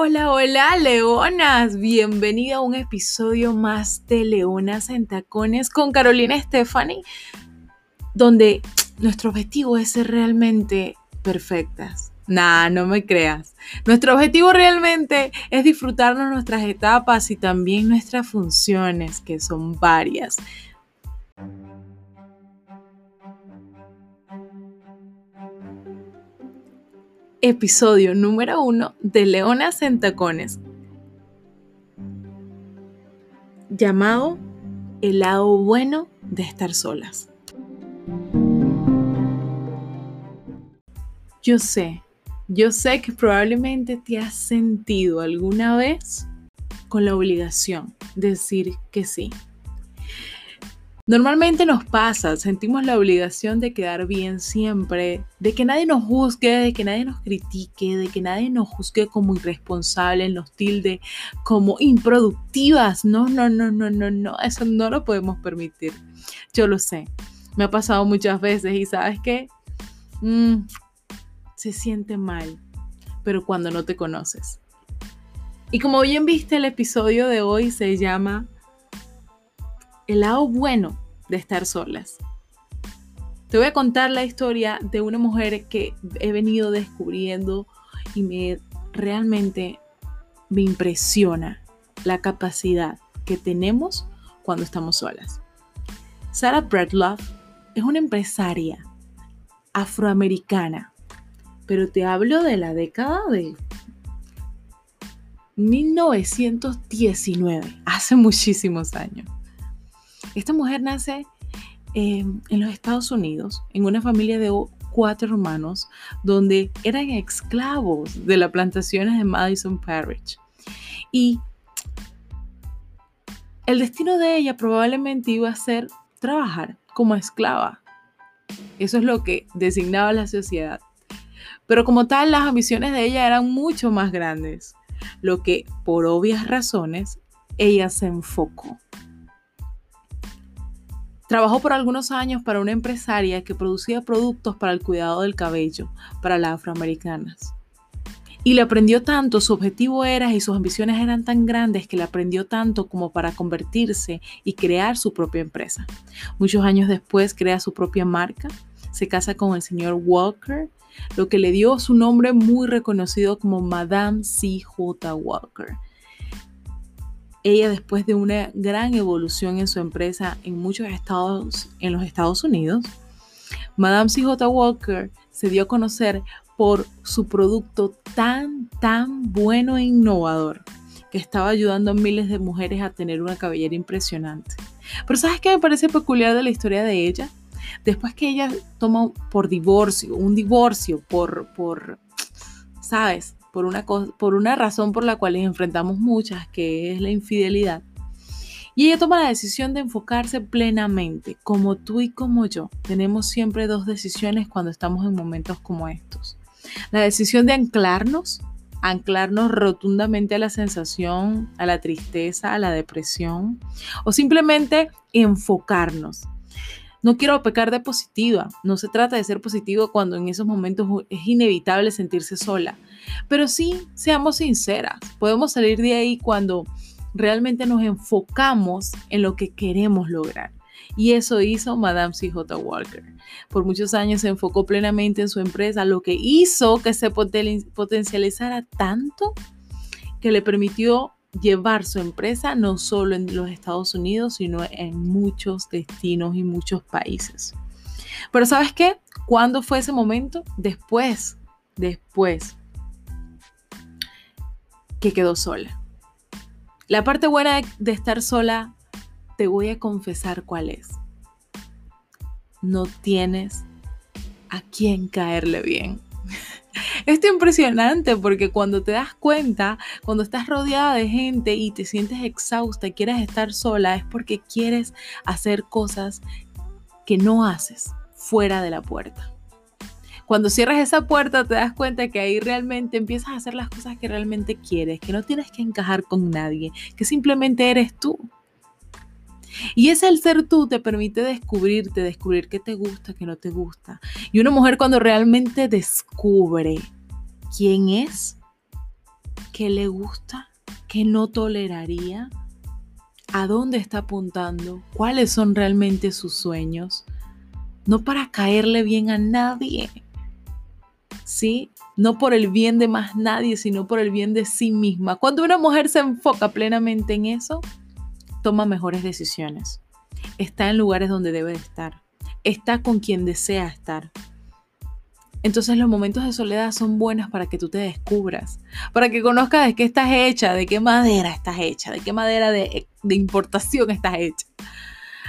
Hola, hola, leonas. Bienvenida a un episodio más de Leonas en Tacones con Carolina Stephanie, donde nuestro objetivo es ser realmente perfectas. Nah, no me creas. Nuestro objetivo realmente es disfrutarnos nuestras etapas y también nuestras funciones, que son varias. Episodio número uno de Leonas en Tacones, llamado El lado bueno de estar solas. Yo sé, yo sé que probablemente te has sentido alguna vez con la obligación de decir que sí, Normalmente nos pasa, sentimos la obligación de quedar bien siempre, de que nadie nos juzgue, de que nadie nos critique, de que nadie nos juzgue como irresponsables, nos tilde como improductivas. No, no, no, no, no, no, eso no lo podemos permitir. Yo lo sé, me ha pasado muchas veces y sabes qué, mm, se siente mal, pero cuando no te conoces. Y como bien viste, el episodio de hoy se llama el lado bueno de estar solas. Te voy a contar la historia de una mujer que he venido descubriendo y me realmente me impresiona la capacidad que tenemos cuando estamos solas. Sarah Bradloff es una empresaria afroamericana, pero te hablo de la década de 1919, hace muchísimos años. Esta mujer nace eh, en los Estados Unidos, en una familia de cuatro hermanos, donde eran esclavos de las plantaciones de Madison Parish. Y el destino de ella probablemente iba a ser trabajar como esclava. Eso es lo que designaba la sociedad. Pero como tal, las ambiciones de ella eran mucho más grandes, lo que por obvias razones ella se enfocó. Trabajó por algunos años para una empresaria que producía productos para el cuidado del cabello para las afroamericanas. Y le aprendió tanto, su objetivo era y sus ambiciones eran tan grandes que le aprendió tanto como para convertirse y crear su propia empresa. Muchos años después crea su propia marca, se casa con el señor Walker, lo que le dio su nombre muy reconocido como Madame C.J. Walker ella después de una gran evolución en su empresa en muchos estados en los Estados Unidos, Madame C.J. Walker se dio a conocer por su producto tan, tan bueno e innovador que estaba ayudando a miles de mujeres a tener una cabellera impresionante. Pero ¿sabes qué me parece peculiar de la historia de ella? Después que ella toma por divorcio, un divorcio por, por ¿sabes? Por una, por una razón por la cual enfrentamos muchas, que es la infidelidad. Y ella toma la decisión de enfocarse plenamente, como tú y como yo. Tenemos siempre dos decisiones cuando estamos en momentos como estos. La decisión de anclarnos, anclarnos rotundamente a la sensación, a la tristeza, a la depresión, o simplemente enfocarnos no quiero pecar de positiva, no se trata de ser positivo cuando en esos momentos es inevitable sentirse sola, pero sí, seamos sinceras, podemos salir de ahí cuando realmente nos enfocamos en lo que queremos lograr. Y eso hizo Madame C.J. Walker. Por muchos años se enfocó plenamente en su empresa, lo que hizo que se potencializara tanto que le permitió llevar su empresa no solo en los Estados Unidos, sino en muchos destinos y muchos países. Pero ¿sabes qué? ¿Cuándo fue ese momento? Después, después que quedó sola. La parte buena de estar sola, te voy a confesar cuál es. No tienes a quién caerle bien. Esto es impresionante porque cuando te das cuenta, cuando estás rodeada de gente y te sientes exhausta y quieres estar sola, es porque quieres hacer cosas que no haces fuera de la puerta. Cuando cierras esa puerta te das cuenta que ahí realmente empiezas a hacer las cosas que realmente quieres, que no tienes que encajar con nadie, que simplemente eres tú. Y ese el ser tú te permite descubrirte, descubrir qué te gusta, qué no te gusta. Y una mujer cuando realmente descubre quién es, qué le gusta, qué no toleraría, a dónde está apuntando, cuáles son realmente sus sueños, no para caerle bien a nadie, ¿sí? No por el bien de más nadie, sino por el bien de sí misma. Cuando una mujer se enfoca plenamente en eso, toma mejores decisiones. Está en lugares donde debe estar. Está con quien desea estar. Entonces los momentos de soledad son buenos para que tú te descubras, para que conozcas de qué estás hecha, de qué madera estás hecha, de qué madera de, de importación estás hecha.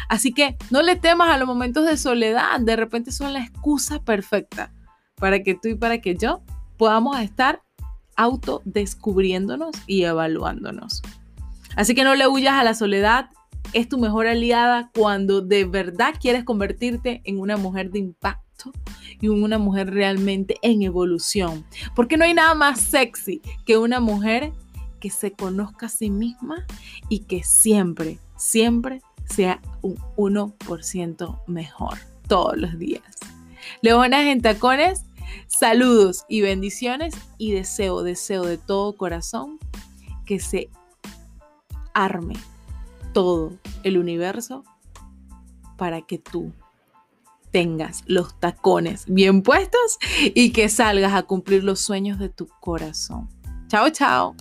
Así que no le temas a los momentos de soledad, de repente son la excusa perfecta para que tú y para que yo podamos estar autodescubriéndonos y evaluándonos. Así que no le huyas a la soledad, es tu mejor aliada cuando de verdad quieres convertirte en una mujer de y una mujer realmente en evolución. Porque no hay nada más sexy que una mujer que se conozca a sí misma y que siempre, siempre sea un 1% mejor todos los días. Leonas en tacones, saludos y bendiciones y deseo, deseo de todo corazón que se arme todo el universo para que tú tengas los tacones bien puestos y que salgas a cumplir los sueños de tu corazón. Chao, chao.